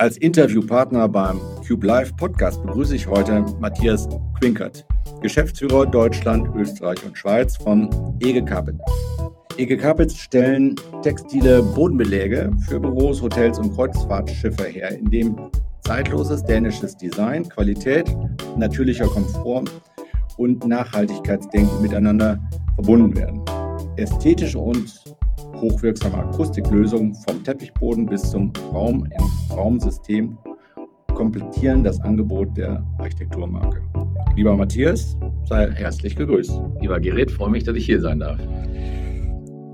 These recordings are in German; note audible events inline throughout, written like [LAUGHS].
Als Interviewpartner beim Cube Live Podcast begrüße ich heute Matthias Quinkert, Geschäftsführer Deutschland, Österreich und Schweiz von Ege Carpet. Ege Carpets stellen textile Bodenbeläge für Büros, Hotels und Kreuzfahrtschiffe her, in dem zeitloses dänisches Design, Qualität, natürlicher Komfort und Nachhaltigkeitsdenken miteinander verbunden werden. Ästhetische und hochwirksame Akustiklösungen vom Teppichboden bis zum Raum Raumsystem komplettieren das Angebot der Architekturmarke. Lieber Matthias, sei herzlich gegrüßt. Lieber Gerrit, freue mich, dass ich hier sein darf.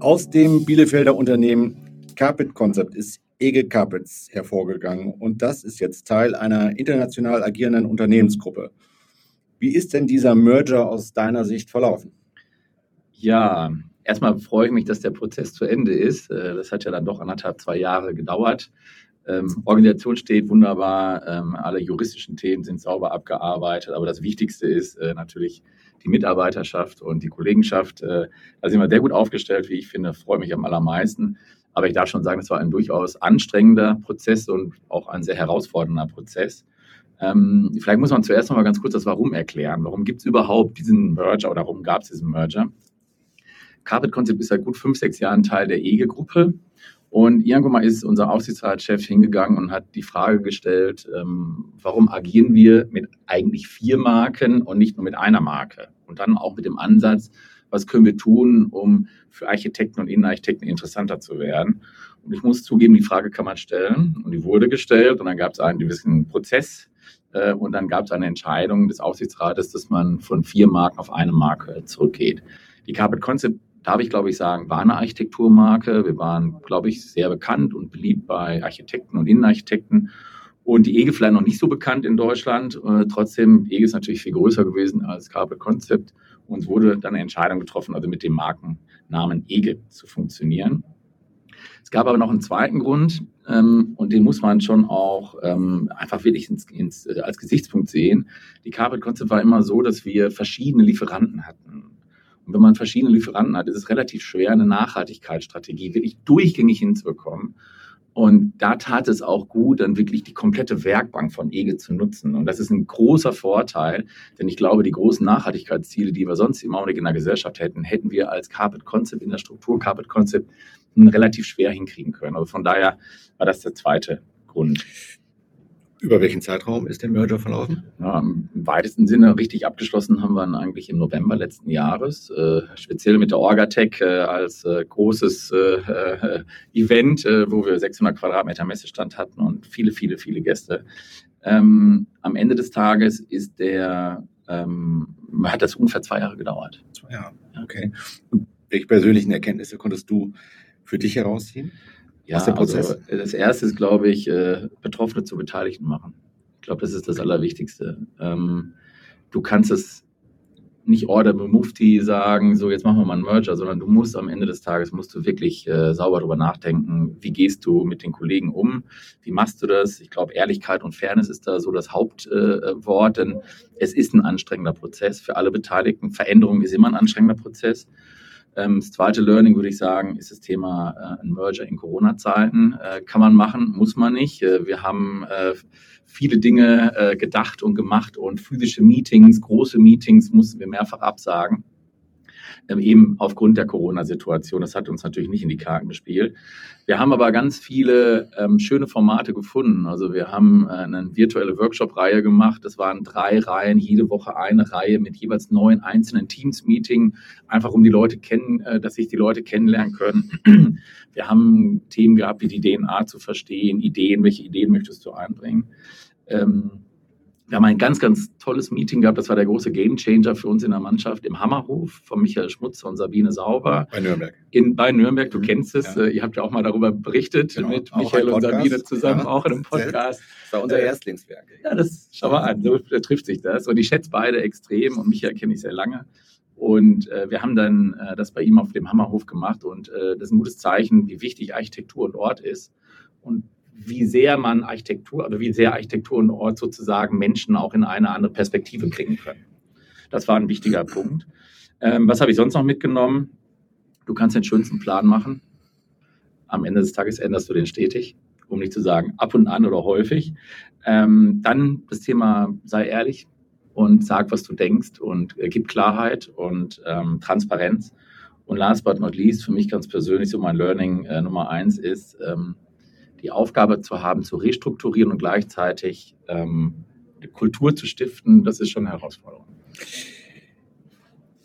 Aus dem Bielefelder Unternehmen Carpet Concept ist Ege Carpets hervorgegangen und das ist jetzt Teil einer international agierenden Unternehmensgruppe. Wie ist denn dieser Merger aus deiner Sicht verlaufen? Ja, erstmal freue ich mich, dass der Prozess zu Ende ist. Äh, das hat ja dann doch anderthalb, zwei Jahre gedauert. Ähm, Organisation steht wunderbar, ähm, alle juristischen Themen sind sauber abgearbeitet, aber das Wichtigste ist äh, natürlich die Mitarbeiterschaft und die Kollegenschaft. Äh, da sind wir sehr gut aufgestellt, wie ich finde, freue mich am allermeisten. Aber ich darf schon sagen, es war ein durchaus anstrengender Prozess und auch ein sehr herausfordernder Prozess. Ähm, vielleicht muss man zuerst noch mal ganz kurz das Warum erklären. Warum gibt es überhaupt diesen Merger oder warum gab es diesen Merger? Carpet Concept ist seit gut fünf, sechs Jahren Teil der EGE-Gruppe. Und irgendwann mal ist unser Aufsichtsratschef hingegangen und hat die Frage gestellt, ähm, warum agieren wir mit eigentlich vier Marken und nicht nur mit einer Marke? Und dann auch mit dem Ansatz, was können wir tun, um für Architekten und Innenarchitekten interessanter zu werden? Und ich muss zugeben, die Frage kann man stellen und die wurde gestellt und dann gab es einen gewissen Prozess äh, und dann gab es eine Entscheidung des Aufsichtsrates, dass man von vier Marken auf eine Marke zurückgeht. Die Carpet Concept darf ich, glaube ich, sagen, war eine Architekturmarke. Wir waren, glaube ich, sehr bekannt und beliebt bei Architekten und Innenarchitekten. Und die EGE vielleicht noch nicht so bekannt in Deutschland. Äh, trotzdem, EGE ist natürlich viel größer gewesen als Carpet Concept. Und wurde dann eine Entscheidung getroffen, also mit dem Markennamen EGE zu funktionieren. Es gab aber noch einen zweiten Grund, ähm, und den muss man schon auch ähm, einfach wirklich ins, ins, äh, als Gesichtspunkt sehen. Die Carpet Concept war immer so, dass wir verschiedene Lieferanten hatten. Und wenn man verschiedene Lieferanten hat, ist es relativ schwer, eine Nachhaltigkeitsstrategie wirklich durchgängig hinzubekommen. Und da tat es auch gut, dann wirklich die komplette Werkbank von EGE zu nutzen. Und das ist ein großer Vorteil, denn ich glaube, die großen Nachhaltigkeitsziele, die wir sonst im Augenblick in der Gesellschaft hätten, hätten wir als Carpet Concept in der Struktur Carpet Concept relativ schwer hinkriegen können. Also von daher war das der zweite Grund. Über welchen Zeitraum ist der Merger verlaufen? Ja, Im weitesten Sinne richtig abgeschlossen haben wir ihn eigentlich im November letzten Jahres, äh, speziell mit der Orgatech äh, als äh, großes äh, äh, Event, äh, wo wir 600 Quadratmeter Messestand hatten und viele, viele, viele Gäste. Ähm, am Ende des Tages ist der, ähm, hat das ungefähr zwei Jahre gedauert. Zwei Jahre, okay. Und welche persönlichen Erkenntnisse konntest du für dich herausziehen? Ja, aus dem Prozess? Also das erste ist, glaube ich, äh, Betroffene zu Beteiligten machen. Ich glaube, das ist das Allerwichtigste. Ähm, du kannst es nicht Order Mufti sagen, so jetzt machen wir mal einen Merger, sondern du musst am Ende des Tages musst du wirklich äh, sauber darüber nachdenken, wie gehst du mit den Kollegen um, wie machst du das? Ich glaube, Ehrlichkeit und Fairness ist da so das Hauptwort, äh, denn es ist ein anstrengender Prozess für alle Beteiligten. Veränderung ist immer ein anstrengender Prozess. Ähm, das zweite Learning würde ich sagen, ist das Thema äh, ein Merger in Corona-Zeiten. Äh, kann man machen, muss man nicht. Äh, wir haben viele Dinge gedacht und gemacht und physische Meetings, große Meetings mussten wir mehrfach absagen eben aufgrund der Corona-Situation. Das hat uns natürlich nicht in die Karten gespielt. Wir haben aber ganz viele ähm, schöne Formate gefunden. Also wir haben äh, eine virtuelle Workshop-Reihe gemacht. Das waren drei Reihen, jede Woche eine Reihe mit jeweils neun einzelnen Teams-Meeting, einfach um die Leute kennen, äh, dass sich die Leute kennenlernen können. [CLEARS THROAT] Wir haben Themen gehabt, wie die DNA zu verstehen, Ideen, welche Ideen möchtest du einbringen. Ähm, wir haben ein ganz, ganz tolles Meeting gehabt. Das war der große Gamechanger für uns in der Mannschaft im Hammerhof von Michael Schmutzer und Sabine Sauber. Bei Nürnberg. In, bei Nürnberg, du mhm. kennst es. Ja. Äh, ihr habt ja auch mal darüber berichtet genau. mit auch Michael und Sabine zusammen, ja. auch in einem Podcast. Das war unser äh, Erstlingswerk. Ja, das schau mal an, so trifft sich das. Und ich schätze beide extrem und Michael kenne ich sehr lange. Und äh, wir haben dann äh, das bei ihm auf dem Hammerhof gemacht und äh, das ist ein gutes Zeichen, wie wichtig Architektur und Ort ist. Und wie sehr man Architektur, oder wie sehr Architektur und Ort sozusagen Menschen auch in eine andere Perspektive bringen können. Das war ein wichtiger Punkt. Ähm, was habe ich sonst noch mitgenommen? Du kannst den schönsten Plan machen. Am Ende des Tages änderst du den stetig. um nicht zu sagen ab und an oder häufig. Ähm, dann das Thema, sei ehrlich und sag, was du denkst und äh, gib Klarheit und ähm, Transparenz. Und last but not least, für mich ganz persönlich so mein Learning äh, Nummer eins ist, ähm, die Aufgabe zu haben, zu restrukturieren und gleichzeitig ähm, eine Kultur zu stiften, das ist schon eine Herausforderung.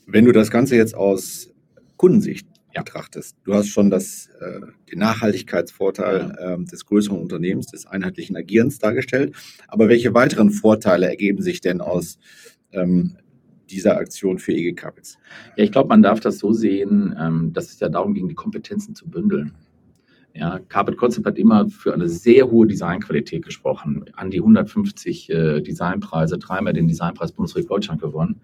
Wenn du das Ganze jetzt aus Kundensicht ja. betrachtest, du hast schon das, äh, den Nachhaltigkeitsvorteil ja. äh, des größeren Unternehmens, des einheitlichen Agierens dargestellt. Aber welche weiteren Vorteile ergeben sich denn aus ähm, dieser Aktion für EG Capitals? Ja, ich glaube, man darf das so sehen, ähm, dass es ja darum ging, die Kompetenzen zu bündeln. Ja, Carpet Concept hat immer für eine sehr hohe Designqualität gesprochen. An die 150 äh, Designpreise, dreimal den Designpreis Bundesrepublik Deutschland gewonnen.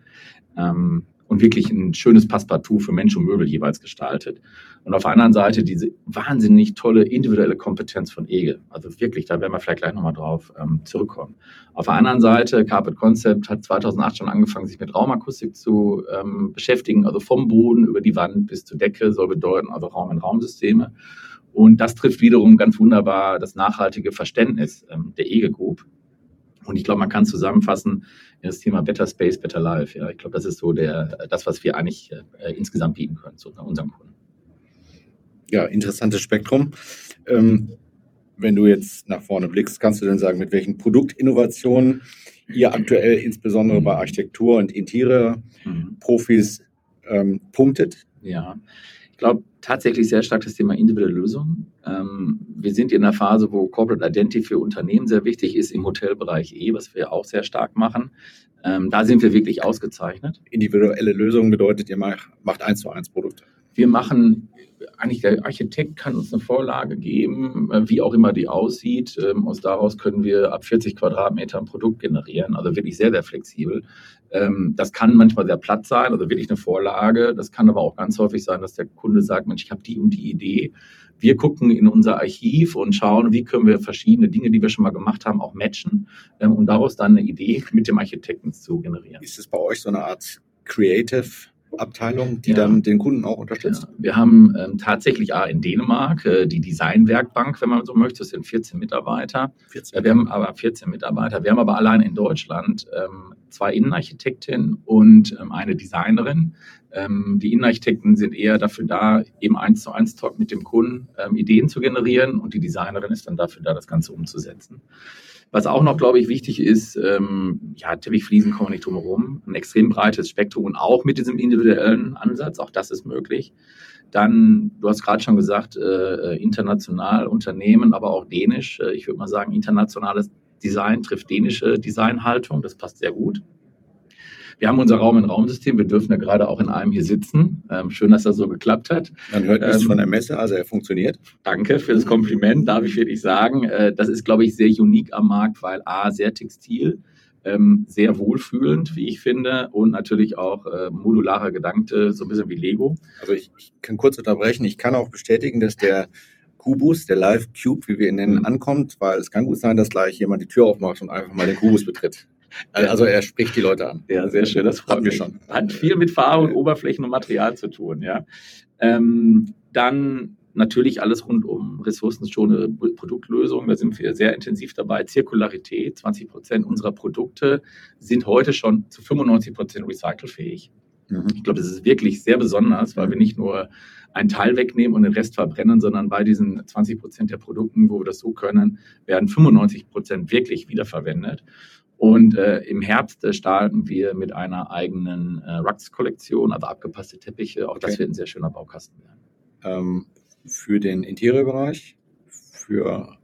Ähm, und wirklich ein schönes Passepartout für Mensch und Möbel jeweils gestaltet. Und auf der anderen Seite diese wahnsinnig tolle individuelle Kompetenz von Ege. Also wirklich, da werden wir vielleicht gleich nochmal drauf ähm, zurückkommen. Auf der anderen Seite, Carpet Concept hat 2008 schon angefangen, sich mit Raumakustik zu ähm, beschäftigen. Also vom Boden über die Wand bis zur Decke soll bedeuten, also Raum-in-Raum-Systeme. Und das trifft wiederum ganz wunderbar das nachhaltige Verständnis ähm, der EGE Group. Und ich glaube, man kann zusammenfassen, das Thema Better Space, Better Life. Ja, ich glaube, das ist so der, das, was wir eigentlich äh, insgesamt bieten können zu unseren Kunden. Ja, interessantes Spektrum. Ähm, wenn du jetzt nach vorne blickst, kannst du denn sagen, mit welchen Produktinnovationen ihr aktuell insbesondere bei Architektur und Interior-Profis ähm, punktet? Ja, ich glaube tatsächlich sehr stark das Thema individuelle Lösungen. Ähm, wir sind in einer Phase, wo Corporate Identity für Unternehmen sehr wichtig ist, im Hotelbereich eh, was wir auch sehr stark machen. Ähm, da sind wir wirklich ausgezeichnet. Individuelle Lösungen bedeutet, ihr macht eins zu eins Produkte. Wir machen eigentlich der Architekt kann uns eine Vorlage geben, äh, wie auch immer die aussieht. Ähm, aus daraus können wir ab 40 Quadratmeter ein Produkt generieren, also wirklich sehr, sehr flexibel. Ähm, das kann manchmal sehr platt sein, also wirklich eine Vorlage. Das kann aber auch ganz häufig sein, dass der Kunde sagt, Mensch, ich habe die und die Idee. Wir gucken in unser Archiv und schauen, wie können wir verschiedene Dinge, die wir schon mal gemacht haben, auch matchen, um ähm, daraus dann eine Idee mit dem Architekten zu generieren. Ist es bei euch so eine Art Creative Abteilung, die ja. dann den Kunden auch unterstützt? Ja. Wir haben ähm, tatsächlich A, in Dänemark äh, die Designwerkbank, wenn man so möchte. Das sind 14 Mitarbeiter. 14. wir haben aber 14 Mitarbeiter. Wir haben aber allein in Deutschland ähm, zwei Innenarchitektinnen und ähm, eine Designerin. Ähm, die Innenarchitekten sind eher dafür da, eben eins zu eins Talk mit dem Kunden ähm, Ideen zu generieren und die Designerin ist dann dafür da, das Ganze umzusetzen. Was auch noch, glaube ich, wichtig ist, ähm, ja, Teppichfliesen kommen nicht drum herum. Ein extrem breites Spektrum und auch mit diesem individuellen Ansatz, auch das ist möglich. Dann, du hast gerade schon gesagt, äh, international Unternehmen, aber auch dänisch. Äh, ich würde mal sagen, internationales Design trifft dänische Designhaltung. Das passt sehr gut. Wir haben unser Raum-in-Raum-System. Wir dürfen ja gerade auch in einem hier sitzen. Ähm, schön, dass das so geklappt hat. Man hört nichts ähm, von der Messe, also er funktioniert. Danke für das Kompliment, darf ich wirklich sagen. Äh, das ist, glaube ich, sehr unique am Markt, weil A, sehr textil, ähm, sehr wohlfühlend, wie ich finde, und natürlich auch äh, modularer Gedanke, so ein bisschen wie Lego. Also ich, ich kann kurz unterbrechen. Ich kann auch bestätigen, dass der Kubus, der Live Cube, wie wir ihn nennen, mhm. ankommt, weil es kann gut sein, dass gleich jemand die Tür aufmacht und einfach mal den Kubus betritt. Also er spricht die Leute an. Ja, sehr schön. Das freut mich schon. Hat viel mit Farbe Oberflächen und Material zu tun. Ja. Ähm, dann natürlich alles rund um ressourcenschonende Produktlösungen. Da sind wir sehr intensiv dabei. Zirkularität. 20 Prozent unserer Produkte sind heute schon zu 95 Prozent recycelfähig. Mhm. Ich glaube, das ist wirklich sehr besonders, weil wir nicht nur einen Teil wegnehmen und den Rest verbrennen, sondern bei diesen 20 Prozent der Produkten, wo wir das so können, werden 95 Prozent wirklich wiederverwendet. Und äh, im Herbst äh, starten wir mit einer eigenen äh, Rugs-Kollektion, also abgepasste Teppiche. Auch okay. das wird ein sehr schöner Baukasten werden. Ähm, für den Interiorbereich, für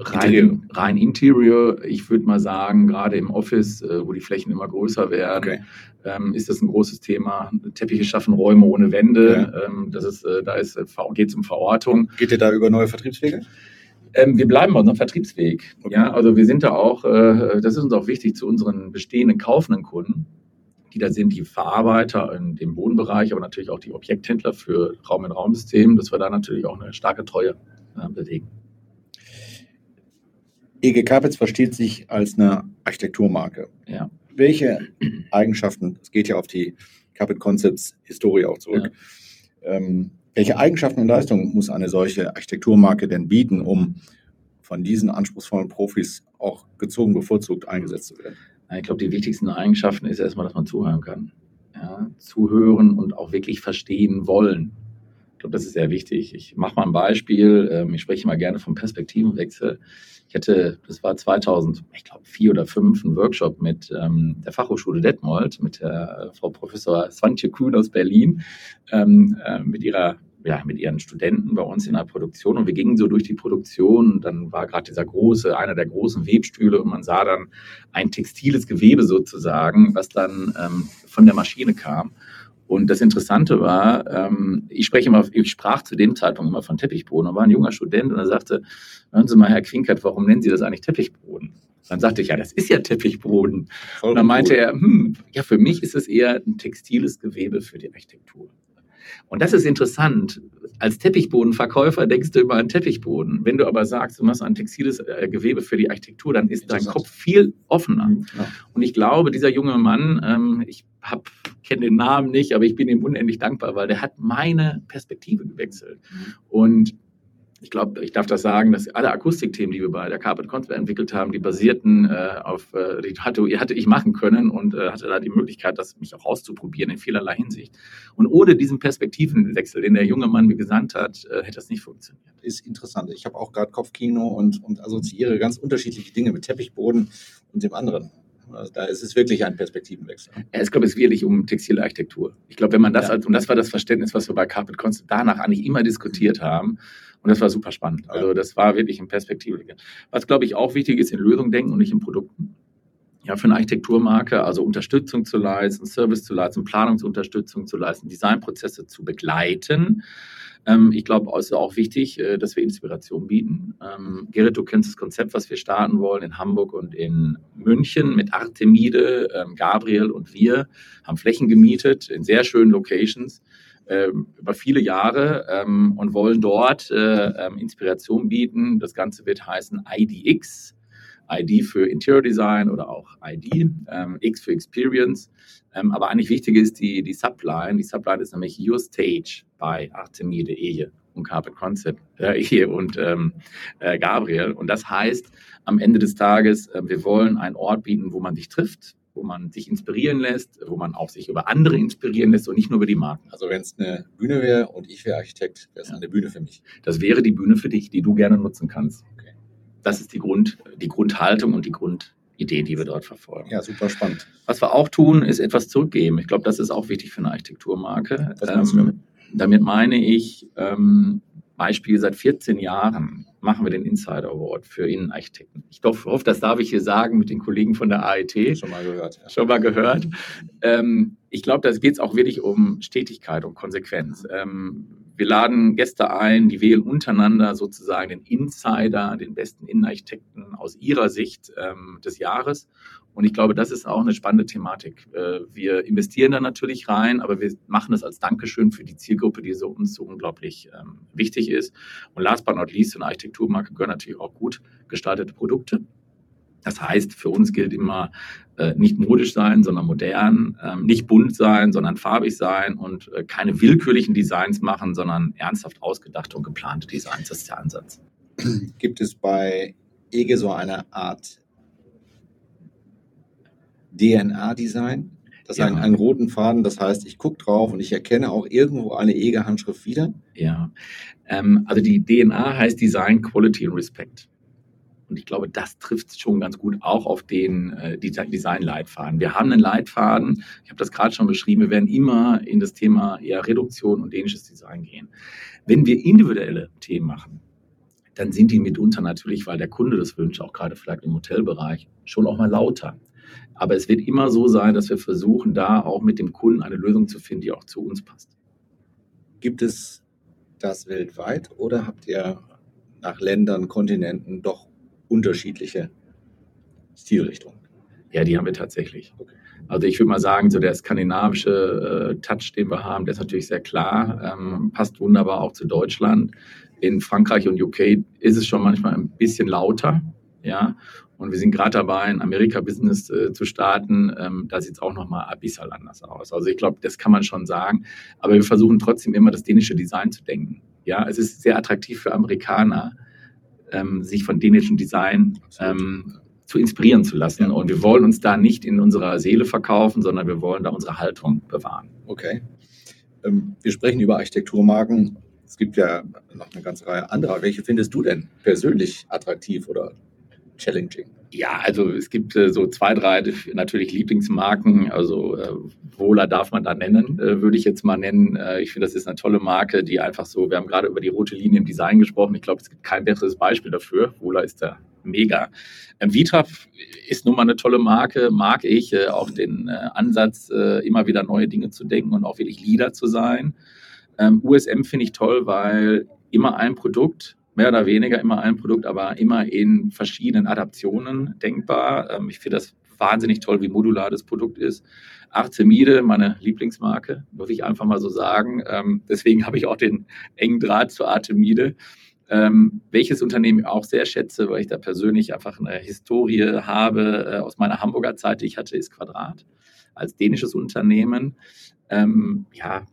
rein, rein Interior, ich würde mal sagen, gerade im Office, äh, wo die Flächen immer größer werden, okay. ähm, ist das ein großes Thema. Teppiche schaffen Räume ohne Wände. Ja. Ähm, das ist, äh, da ist, geht es um Verortung. Geht ihr da über neue Vertriebswege? Ähm, wir bleiben bei unserem Vertriebsweg. Okay. Ja, also wir sind da auch, äh, das ist uns auch wichtig zu unseren bestehenden kaufenden Kunden, die da sind, die Verarbeiter in dem Bodenbereich, aber natürlich auch die Objekthändler für Raum-in-Raum-System, dass wir da natürlich auch eine starke Treue äh, bewegen. EG Carpets versteht sich als eine Architekturmarke. Ja. Welche Eigenschaften, es geht ja auf die Carpet Concepts Historie auch zurück, ja. ähm, Welche Eigenschaften und Leistungen muss eine solche Architekturmarke denn bieten, um von diesen anspruchsvollen Profis auch gezogen bevorzugt eingesetzt zu werden? Ich glaube, die wichtigsten Eigenschaften ist erstmal, dass man zuhören kann. Ja, zuhören und auch wirklich verstehen wollen. Glaube, das ist sehr wichtig. Ich mache mal ein Beispiel. Ähm, ich spreche mal gerne vom Perspektivenwechsel. Ich hatte, das war 2000, ich glaube, vier oder fünf, einen Workshop mit ähm, der Fachhochschule Detmold, mit der Frau Professor Swantje Kuhn aus Berlin, ähm, äh, mit ihrer ja, mit ihren Studenten bei uns in der Produktion und wir gingen so durch die Produktion dann war gerade dieser große, einer der großen Webstühle und man sah dann ein textiles Gewebe sozusagen, was dann ähm, von der Maschine kam. Und das Interessante war, ähm, ich spreche immer, ich sprach zu dem Zeitpunkt immer von Teppichboden. Da war ein junger Student und er sagte, hören Sie mal, Herr Quinkert, warum nennen Sie das eigentlich Teppichboden? Dann sagte ich, ja, das ist ja Teppichboden. Und dann meinte er, hm, ja, für mich ist es eher ein textiles Gewebe für die Architektur. Und das ist interessant. Als Teppichbodenverkäufer denkst du immer an Teppichboden. Wenn du aber sagst, du machst ein textiles äh, Gewebe für die Architektur, dann ist dein Kopf viel offener. Ja. Und ich glaube, dieser junge Mann, ähm, ich kenne den Namen nicht, aber ich bin ihm unendlich dankbar, weil der hat meine Perspektive gewechselt. Mhm. Und ich glaube, ich darf das sagen, dass alle Akustikthemen, die wir bei der Carpet Concept entwickelt haben, die basierten äh, auf, äh, die hatte, hatte ich machen können und äh, hatte da die Möglichkeit, das mich auch auszuprobieren in vielerlei Hinsicht. Und ohne diesen Perspektivenwechsel, den der junge Mann mir gesandt hat, äh, hätte das nicht funktioniert. Ist interessant. Ich habe auch gerade Kopfkino und, und assoziiere ganz unterschiedliche Dinge mit Teppichboden und dem anderen. Also da ist es wirklich ein Perspektivenwechsel. Ja, es geht wirklich um textile Architektur. Ich glaube, wenn man das, ja. als, und das war das Verständnis, was wir bei Carpet Concept danach eigentlich immer diskutiert haben. Und das war super spannend. Also das war wirklich ein Perspektivwechsel. Was, glaube ich, auch wichtig ist, in Lösungen denken und nicht in Produkten. Ja, für eine Architekturmarke, also Unterstützung zu leisten, Service zu leisten, Planungsunterstützung zu leisten, Designprozesse zu begleiten ähm, ich glaube, es ist auch wichtig, äh, dass wir Inspiration bieten. Ähm, Gerrit, du kennst das Konzept, was wir starten wollen in Hamburg und in München mit Artemide. Ähm, Gabriel und wir haben Flächen gemietet in sehr schönen Locations ähm, über viele Jahre ähm, und wollen dort äh, ähm, Inspiration bieten. Das Ganze wird heißen IDX. ID für Interior Design oder auch ID, ähm, X für Experience. Ähm, aber eigentlich wichtig ist die, die Subline. Die Subline ist nämlich Your Stage bei Artemide Ehe und Carpet Concept, äh, Ehe und ähm, äh, Gabriel. Und das heißt, am Ende des Tages, äh, wir wollen einen Ort bieten, wo man sich trifft, wo man sich inspirieren lässt, wo man auch sich über andere inspirieren lässt und nicht nur über die Marken. Also wenn es eine Bühne wäre und ich wäre Architekt, wäre es ja. eine Bühne für mich. Das wäre die Bühne für dich, die du gerne nutzen kannst. Das ist die, Grund, die Grundhaltung und die Grund, Idee, die wir dort verfolgen. Ja, super spannend. Was wir auch tun, ist etwas zurückgeben. Ich glaube, das ist auch wichtig für eine Architekturmarke. Ähm, damit meine ich, ähm, Beispiel seit 14 Jahren machen wir den Insider Award für Innenarchitekten. Ich hoffe, das darf ich hier sagen mit den Kollegen von der AIT. Schon mal gehört. Ja. Schon mal gehört. Ähm, ich glaube, da geht es auch wirklich um Stetigkeit und Konsequenz. Ähm, wir laden Gäste ein, die wählen untereinander sozusagen den Insider, den besten Innenarchitekten aus ihrer Sicht ähm, des Jahres. Und ich glaube, das ist auch eine spannende Thematik. Äh, wir investieren da natürlich rein, aber wir machen es als Dankeschön für die Zielgruppe, die so uns so unglaublich ähm, wichtig ist. Und last but not least, in der Architekturmarke gehören natürlich auch gut gestaltete Produkte. Das heißt, für uns gilt immer äh, nicht modisch sein, sondern modern, ähm, nicht bunt sein, sondern farbig sein und äh, keine willkürlichen Designs machen, sondern ernsthaft ausgedachte und geplante Designs. Das ist der Ansatz. Gibt es bei EGE so eine Art DNA-Design? Das ja. einen, einen roten Faden, das heißt, ich gucke drauf und ich erkenne auch irgendwo eine EGE-Handschrift wieder? Ja, ähm, also die DNA heißt Design, Quality und Respect. Und ich glaube, das trifft schon ganz gut auch auf den äh, Design-Leitfaden. Wir haben einen Leitfaden, ich habe das gerade schon beschrieben, wir werden immer in das Thema eher Reduktion und dänisches Design gehen. Wenn wir individuelle Themen machen, dann sind die mitunter natürlich, weil der Kunde das wünscht, auch gerade vielleicht im Hotelbereich, schon auch mal lauter. Aber es wird immer so sein, dass wir versuchen, da auch mit dem Kunden eine Lösung zu finden, die auch zu uns passt. Gibt es das weltweit oder habt ihr nach Ländern, Kontinenten doch unterschiedliche Stilrichtungen. Ja, die haben wir tatsächlich. Okay. Also ich würde mal sagen, so der skandinavische äh, Touch, den wir haben, der ist natürlich sehr klar, ähm, passt wunderbar auch zu Deutschland. In Frankreich und UK ist es schon manchmal ein bisschen lauter. Ja, und wir sind gerade dabei, ein Amerika-Business äh, zu starten. Ähm, da sieht es auch nochmal abyssal anders aus. Also ich glaube, das kann man schon sagen. Aber wir versuchen trotzdem immer das dänische Design zu denken. Ja, es ist sehr attraktiv für Amerikaner, ähm, sich von dänischem Design ähm, zu inspirieren zu lassen. Ja. Und wir wollen uns da nicht in unserer Seele verkaufen, sondern wir wollen da unsere Haltung bewahren. Okay. Ähm, wir sprechen über Architekturmarken. Es gibt ja noch eine ganze Reihe anderer. Welche findest du denn persönlich attraktiv oder challenging? Ja, also es gibt äh, so zwei, drei natürlich Lieblingsmarken. Also äh, Wohler darf man da nennen, äh, würde ich jetzt mal nennen. Äh, ich finde, das ist eine tolle Marke, die einfach so, wir haben gerade über die rote Linie im Design gesprochen. Ich glaube, es gibt kein besseres Beispiel dafür. Wohler ist da mega. Ähm, Vitra ist nun mal eine tolle Marke, mag ich. Äh, auch den äh, Ansatz, immer wieder neue Dinge zu denken und auch wirklich Leader zu sein. Ähm, USM finde ich toll, weil immer ein Produkt mehr oder weniger immer ein Produkt, aber immer in verschiedenen Adaptionen denkbar. Ähm, ich finde das wahnsinnig toll, wie modular das Produkt ist. Artemide, meine Lieblingsmarke, muss ich einfach mal so sagen. Ähm, deswegen habe ich auch den engen Draht zu Artemide. Ähm, welches Unternehmen ich auch sehr schätze, weil ich da persönlich einfach eine Historie habe äh, aus meiner Hamburger Zeit, die ich hatte, ist Quadrat als dänisches Unternehmen. Ähm, ja,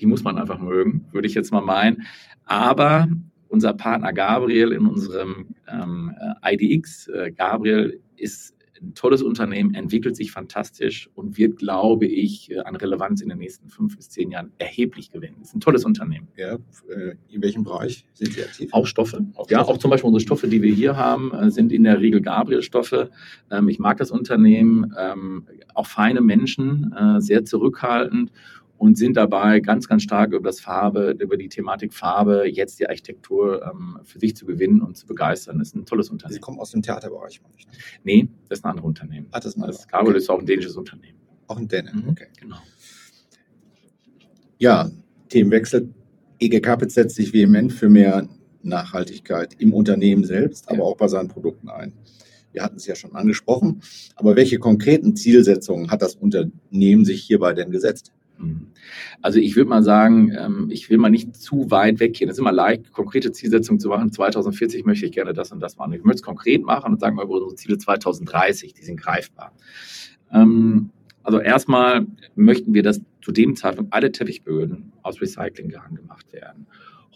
die muss man einfach mögen, würde ich jetzt mal meinen. Aber unser Partner Gabriel in unserem ähm, äh, IDX. Äh, Gabriel ist ein tolles Unternehmen, entwickelt sich fantastisch und wird, glaube ich, äh, an Relevanz in den nächsten fünf bis zehn Jahren erheblich gewinnen. Ist ein tolles Unternehmen. Ja, in welchem Bereich sind Sie aktiv? Auch Stoffe. Auch ja, Stoffe. auch zum Beispiel unsere Stoffe, die wir hier haben, sind in der Regel Gabriel-Stoffe. Ähm, ich mag das Unternehmen, ähm, auch feine Menschen, sehr zurückhaltend und sind dabei ganz, ganz stark über das Farbe, über die Thematik Farbe, jetzt die Architektur ähm, für sich zu gewinnen und zu begeistern. Das ist ein tolles Unternehmen. Sie kommen aus dem Theaterbereich, meine ich. Ne? Nee, das ist ein anderes Unternehmen. Ach, das ist ein anderes. Das Carol okay. ist auch ein dänisches Unternehmen. Auch ein Däne, mhm. okay. Genau. Ja, Themenwechsel. EG Capit setzt sich vehement für mehr Nachhaltigkeit im Unternehmen selbst, aber ja. auch bei seinen Produkten ein. Wir hatten es ja schon angesprochen. Aber welche konkreten Zielsetzungen hat das Unternehmen sich hierbei denn gesetzt? Mhm. Also ich würde mal sagen, ähm, ich will mal nicht zu weit weggehen. Es ist immer leicht, konkrete Zielsetzungen zu machen. 2040 möchte ich gerne das und das machen. Ich möchte es konkret machen und sagen mal unsere Ziele 2030, die sind greifbar. Ähm, also erstmal möchten wir, dass zu dem Zeitpunkt alle Teppichböden aus Recyclinggarn gemacht werden.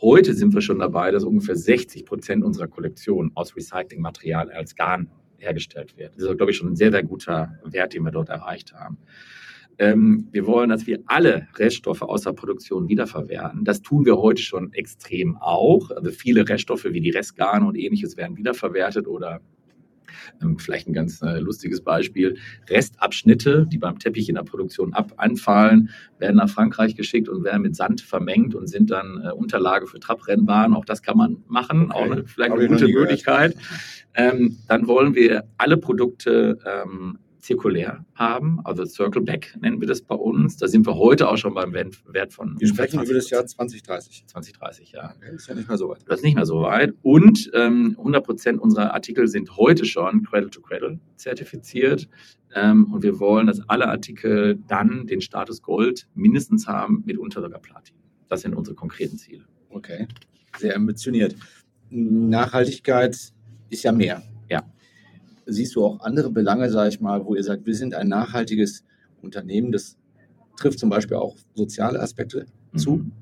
Heute sind wir schon dabei, dass ungefähr 60 Prozent unserer Kollektion aus Recyclingmaterial als Garn hergestellt wird. Das ist, glaube ich, schon ein sehr, sehr guter Wert, den wir dort erreicht haben. Ähm, wir wollen, dass wir alle Reststoffe aus der Produktion wiederverwerten. Das tun wir heute schon extrem auch. Also viele Reststoffe wie die Restgarne und ähnliches werden wiederverwertet oder ähm, vielleicht ein ganz äh, lustiges Beispiel. Restabschnitte, die beim Teppich in der Produktion ab anfallen, werden nach Frankreich geschickt und werden mit Sand vermengt und sind dann äh, Unterlage für Trabrennbahnen. Auch das kann man machen, okay. auch eine, vielleicht eine gute Möglichkeit. Ähm, dann wollen wir alle Produkte ähm, zirkulär haben, also Circle Back nennen wir das bei uns. Da sind wir heute auch schon beim Wert von. Wir sprechen über das Jahr 2030. 2030, ja. Okay, ist ja nicht mehr so weit. Das ist nicht mehr so weit. Und ähm, 100 Prozent unserer Artikel sind heute schon Cradle to Cradle zertifiziert. Ähm, und wir wollen, dass alle Artikel dann den Status Gold mindestens haben, mitunter sogar Platin. Das sind unsere konkreten Ziele. Okay, sehr ambitioniert. Nachhaltigkeit ist ja mehr siehst du auch andere Belange, sage ich mal, wo ihr sagt, wir sind ein nachhaltiges Unternehmen, das trifft zum Beispiel auch soziale Aspekte zu? Mhm.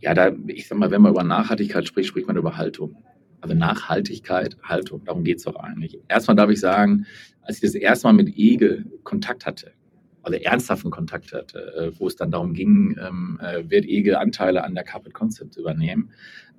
Ja, da, ich sag mal, wenn man über Nachhaltigkeit spricht, spricht man über Haltung. Also Nachhaltigkeit, Haltung, darum geht es doch eigentlich. Erstmal darf ich sagen, als ich das erste Mal mit EGE Kontakt hatte, also ernsthaften Kontakt hatte, äh, wo es dann darum ging, ähm, äh, wird EGE Anteile an der Carpet Concept übernehmen,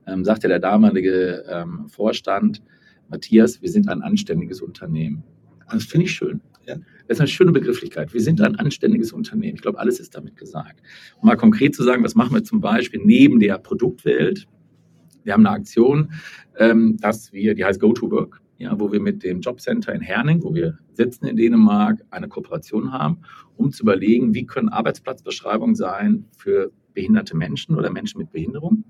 ähm, sagte der damalige ähm, Vorstand, Matthias, wir sind ein anständiges Unternehmen. Und das finde ich schön. Ja? Das ist eine schöne Begrifflichkeit. Wir sind ein anständiges Unternehmen. Ich glaube, alles ist damit gesagt. Um mal konkret zu sagen, was machen wir zum Beispiel neben der Produktwelt? Wir haben eine Aktion, ähm, dass wir, die heißt Go to Work, ja, wo wir mit dem Jobcenter in Herning, wo wir sitzen in Dänemark, eine Kooperation haben, um zu überlegen, wie können Arbeitsplatzbeschreibungen sein für behinderte Menschen oder Menschen mit Behinderung.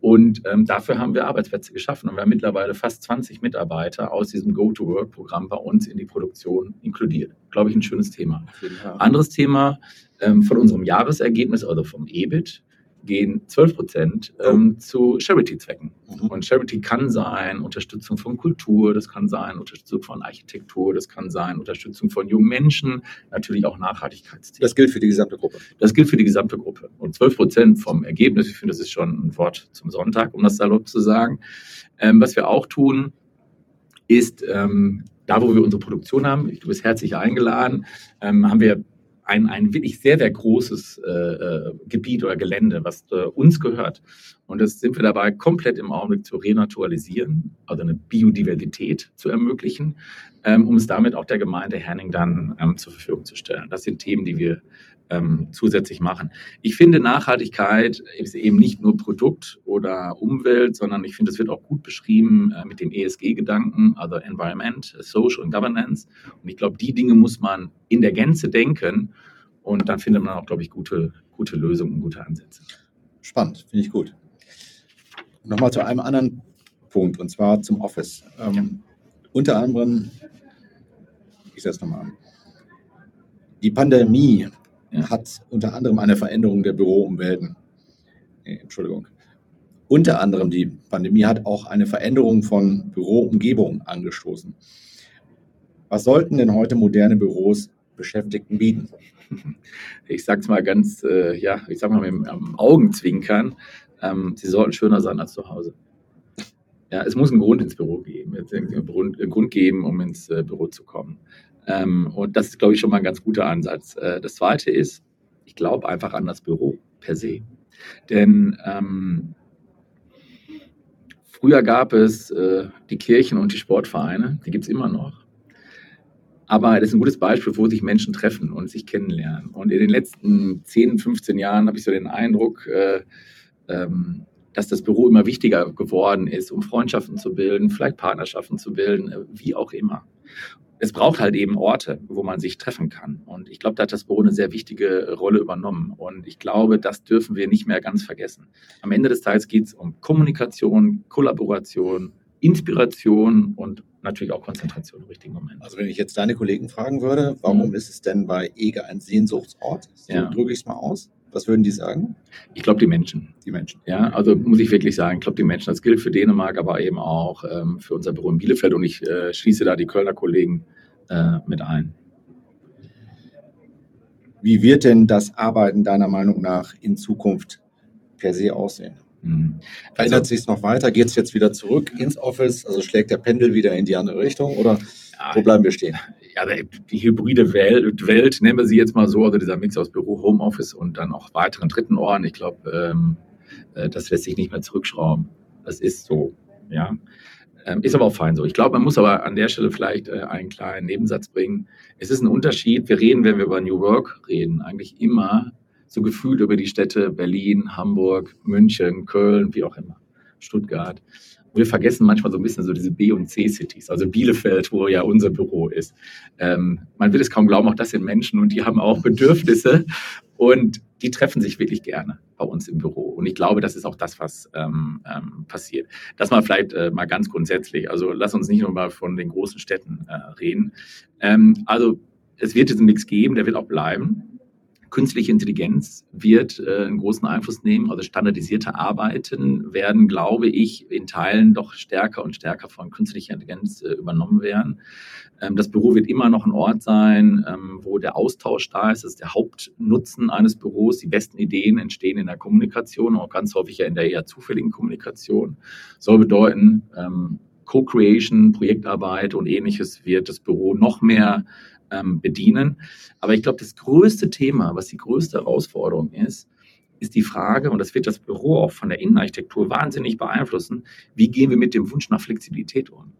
Und ähm, dafür haben wir Arbeitsplätze geschaffen. Und wir haben mittlerweile fast 20 Mitarbeiter aus diesem Go-to-Work-Programm bei uns in die Produktion inkludiert. Glaube ich, ein schönes Thema. Anderes Thema ähm, von unserem Jahresergebnis, also vom EBIT, gehen 12 Prozent ähm, zu Charity-Zwecken. Mhm. Und Charity kann sein Unterstützung von Kultur, das kann sein Unterstützung von Architektur, das kann sein Unterstützung von jungen Menschen, natürlich auch Nachhaltigkeitsthemen. Das gilt für die gesamte Gruppe. Das gilt für die gesamte Gruppe. Und 12 Prozent vom Ergebnis, ich finde, das ist schon ein Wort zum Sonntag, um das salopp zu sagen. Ähm, was wir auch tun, ist ähm, da, wo wir unsere Produktion haben, du bist herzlich eingeladen, ähm, haben wir ein, ein wirklich sehr, sehr großes äh, äh, Gebiet oder Gelände, was äh, uns gehört. Und das sind wir dabei, komplett im Augenblick zu renaturalisieren, also eine Biodiversität zu ermöglichen, ähm, um es damit auch der Gemeinde Herning dann ähm, zur Verfügung zu stellen. Das sind Themen, die wir ähm, zusätzlich machen. Ich finde, Nachhaltigkeit ist eben nicht nur Produkt oder Umwelt, sondern ich finde, es wird auch gut beschrieben äh, mit dem ESG-Gedanken, also Environment, Social und Governance. Und ich glaube, die Dinge muss man in der Gänze denken und dann findet man auch, glaube ich, gute, gute Lösungen und gute Ansätze. Spannend, finde ich gut. Nochmal zu einem anderen Punkt, und zwar zum Office. Ähm, ja. Unter anderem, ich setze nochmal an, die Pandemie hat unter anderem eine Veränderung der Büroumwelten. Entschuldigung. Unter anderem die Pandemie hat auch eine Veränderung von Büroumgebungen angestoßen. Was sollten denn heute moderne Büros Beschäftigten bieten? [LAUGHS] Ich sage es mal ganz, äh, ja, ich sage mal mit dem Augenzwinkern, ähm, sie sollten schöner sein als zu Hause. Ja, es muss einen Grund ins Büro geben, einen Grund, einen Grund geben, um ins äh, Büro zu kommen. Ähm, und das ist, glaube ich, schon mal ein ganz guter Ansatz. Äh, das Zweite ist, ich glaube einfach an das Büro per se. Denn ähm, früher gab es äh, die Kirchen und die Sportvereine, die gibt es immer noch. Aber das ist ein gutes Beispiel, wo sich Menschen treffen und sich kennenlernen. Und in den letzten 10, 15 Jahren habe ich so den Eindruck, äh, ähm, dass das Büro immer wichtiger geworden ist, um Freundschaften zu bilden, vielleicht Partnerschaften zu bilden, äh, wie auch immer es braucht halt eben Orte, wo man sich treffen kann. Und ich glaube, da hat das Büro eine sehr wichtige Rolle übernommen. Und ich glaube, das dürfen wir nicht mehr ganz vergessen. Am Ende des Tages geht es um Kommunikation, Kollaboration, Inspiration und natürlich auch Konzentration im richtigen Moment. Also wenn ich jetzt deine Kollegen fragen würde, warum mhm. ist es denn bei EGE ein Sehnsuchtsort? So ja. drücke ich es mal aus. Was würden die sagen? Ich glaube, die Menschen. Die Menschen. Ja, also muss ich wirklich sagen, ich glaube, die Menschen. Das gilt für Dänemark, aber eben auch ähm, für unser Büro in Bielefeld und ich äh, schließe da die Kölner Kollegen äh, mit ein. Wie wird denn das Arbeiten deiner Meinung nach in Zukunft per se aussehen? Mhm. Verändert also, sich es noch weiter? Geht es jetzt wieder zurück ins Office? Also schlägt der Pendel wieder in die andere Richtung oder ja, wo bleiben wir stehen? [LAUGHS] Ja, die hybride Welt, Welt, nennen wir sie jetzt mal so, also dieser Mix aus Büro, Homeoffice und dann auch weiteren dritten Orten, ich glaube, ähm, äh, das lässt sich nicht mehr zurückschrauben. Das ist so, ja. Ähm, ist aber auch fein so. Ich glaube, man muss aber an der Stelle vielleicht äh, einen kleinen Nebensatz bringen. Es ist ein Unterschied. Wir reden, wenn wir über New Work reden, eigentlich immer so gefühlt über die Städte Berlin, Hamburg, München, Köln, wie auch immer, Stuttgart. Wir vergessen manchmal so ein bisschen so diese B- und C-Cities, also Bielefeld, wo ja unser Büro ist. Ähm, man will es kaum glauben, auch das sind Menschen und die haben auch Bedürfnisse und die treffen sich wirklich gerne bei uns im Büro. Und ich glaube, das ist auch das, was ähm, ähm, passiert. Das mal vielleicht äh, mal ganz grundsätzlich. Also lass uns nicht nur mal von den großen Städten äh, reden. Ähm, also es wird diesen Mix geben, der wird auch bleiben künstliche Intelligenz wird äh, einen großen Einfluss nehmen. Also standardisierte Arbeiten werden, glaube ich, in Teilen doch stärker und stärker von künstlicher Intelligenz äh, übernommen werden. Ähm, das Büro wird immer noch ein Ort sein, ähm, wo der Austausch da ist. Das ist der Hauptnutzen eines Büros. Die besten Ideen entstehen in der Kommunikation, auch ganz häufig ja in der eher zufälligen Kommunikation. Soll bedeuten, ähm, Co-Creation, Projektarbeit und ähnliches wird das Büro noch mehr ähm, bedienen. Aber ich glaube, das größte Thema, was die größte Herausforderung ist, ist die Frage, und das wird das Büro auch von der Innenarchitektur wahnsinnig beeinflussen, wie gehen wir mit dem Wunsch nach Flexibilität um?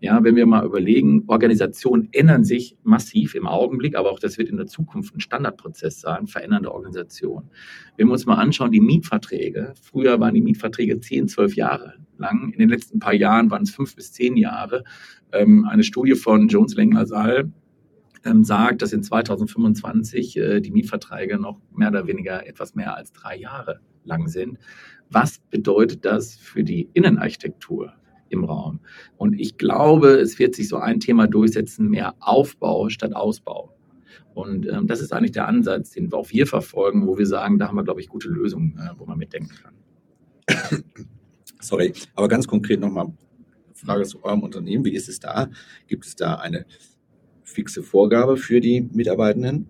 Ja, wenn wir mal überlegen, Organisationen ändern sich massiv im Augenblick, aber auch das wird in der Zukunft ein Standardprozess sein, verändernde Organisationen. Wenn wir uns mal anschauen, die Mietverträge, früher waren die Mietverträge 10, 12 Jahre lang, in den letzten paar Jahren waren es fünf bis zehn Jahre. Ähm, eine Studie von Jones Lengler Saal ähm, sagt, dass in 2025 äh, die Mietverträge noch mehr oder weniger etwas mehr als drei Jahre lang sind. Was bedeutet das für die Innenarchitektur im Raum? Und ich glaube, es wird sich so ein Thema durchsetzen, mehr Aufbau statt Ausbau. Und ähm, das ist eigentlich der Ansatz, den auch wir verfolgen, wo wir sagen, da haben wir, glaube ich, gute Lösungen, äh, wo man mitdenken kann. Sorry, aber ganz konkret nochmal Frage zu eurem Unternehmen. Wie ist es da? Gibt es da eine fixe Vorgabe für die Mitarbeitenden?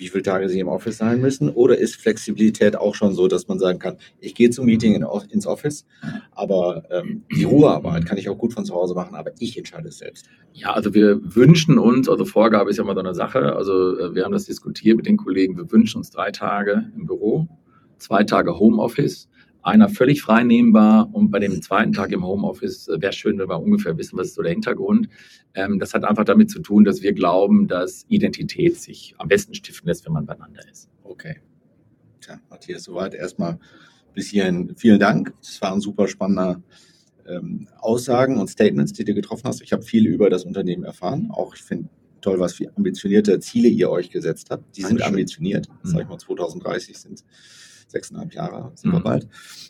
wie viele Tage sie im Office sein müssen? Oder ist Flexibilität auch schon so, dass man sagen kann, ich gehe zum Meeting in, ins Office, aber ähm, die Ruhearbeit kann ich auch gut von zu Hause machen, aber ich entscheide es selbst. Ja, also wir wünschen uns, also Vorgabe ist ja immer so eine Sache, also äh, wir haben das diskutiert mit den Kollegen, wir wünschen uns drei Tage im Büro, zwei Tage Homeoffice einer völlig frei nehmbar und bei dem zweiten Tag im Homeoffice äh, wäre schön, wenn wir ungefähr wissen, was ist so der Hintergrund. Ähm, das hat einfach damit zu tun, dass wir glauben, dass Identität sich am besten stiften lässt, wenn man beieinander ist. Okay. Tja, Matthias, soweit erstmal bis hierhin vielen Dank. Das waren super spannende ähm, Aussagen und Statements, die du getroffen hast. Ich habe viel über das Unternehmen erfahren. Auch ich finde toll, was für ambitionierte Ziele ihr euch gesetzt habt. Die sind ambitioniert. Mhm. Sag ich mal, 2030 sind sechseinhalb Jahre sind wir mhm. bald.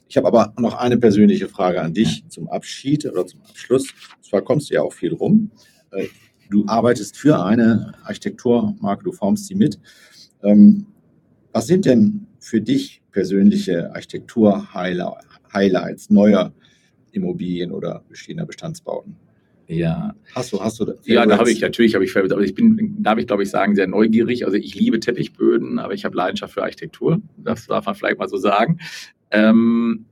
Ich habe aber noch eine persönliche Frage an dich zum Abschied oder zum Abschluss. Und zwar kommst du ja auch viel rum. Äh, du arbeitest für eine Architekturmarke, du formst sie mit. Ähm, was sind denn für dich persönliche Architektur-Highlights neuer Immobilien oder bestehender Bestandsbauten? Ja. Hast du, hast du? Ja, da habe ich natürlich, habe ich aber ich bin, darf ich glaube ich sagen, sehr neugierig. Also ich liebe Teppichböden, aber ich habe Leidenschaft für Architektur. Das darf man vielleicht mal so sagen. Ähm,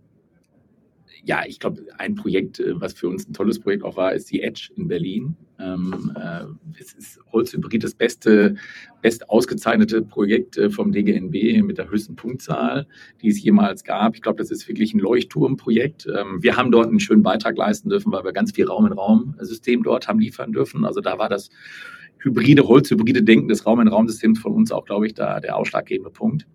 ja, ich glaube, ein Projekt, äh, was für uns ein tolles Projekt auch war, ist die Edge in Berlin. Ähm, äh, es ist Holzhybrid das beste, best ausgezeichnete Projekt äh, vom DGNB mit der höchsten Punktzahl, die es jemals gab. Ich glaube, das ist wirklich ein Leuchtturmprojekt. Ähm, wir haben dort einen schönen Beitrag leisten dürfen, weil wir ganz viel Raum-in-Raum-System dort haben liefern dürfen. Also da war das hybride, holzhybride Denken des Raum-in-Raum-Systems von uns auch, glaube ich, da der ausschlaggebende Punkt.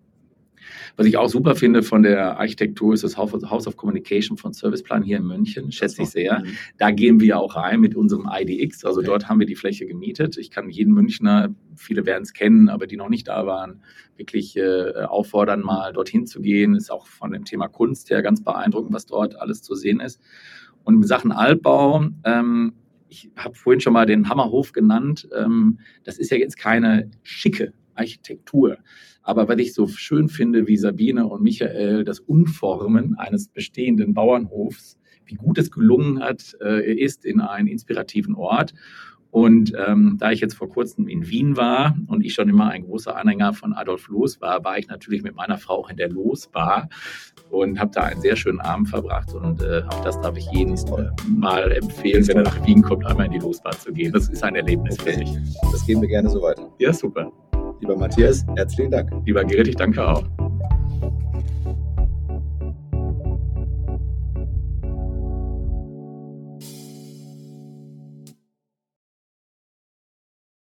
Was ich auch super finde von der Architektur ist das House of Communication von Serviceplan hier in München, schätze ich sehr. Mhm. Da gehen wir auch rein mit unserem IDX, also okay. dort haben wir die Fläche gemietet. Ich kann jeden Münchner, viele werden es kennen, aber die noch nicht da waren, wirklich äh, auffordern, mal dorthin zu gehen. Ist auch von dem Thema Kunst her ganz beeindruckend, was dort alles zu sehen ist. Und in Sachen Altbau, ähm, ich habe vorhin schon mal den Hammerhof genannt. Ähm, das ist ja jetzt keine schicke Architektur. Aber was ich so schön finde, wie Sabine und Michael das Umformen eines bestehenden Bauernhofs, wie gut es gelungen hat, äh, ist in einen inspirativen Ort. Und ähm, da ich jetzt vor kurzem in Wien war und ich schon immer ein großer Anhänger von Adolf Loos war, war ich natürlich mit meiner Frau auch in der Loos-Bar und habe da einen sehr schönen Abend verbracht. Und äh, auch das darf ich jedem mal empfehlen, wenn er nach Wien kommt, einmal in die Loos-Bar zu gehen. Das ist ein Erlebnis okay. für mich. Das geben wir gerne so weiter. Ja, super. Lieber Matthias, herzlichen Dank. Lieber Gerrit, ich danke auch.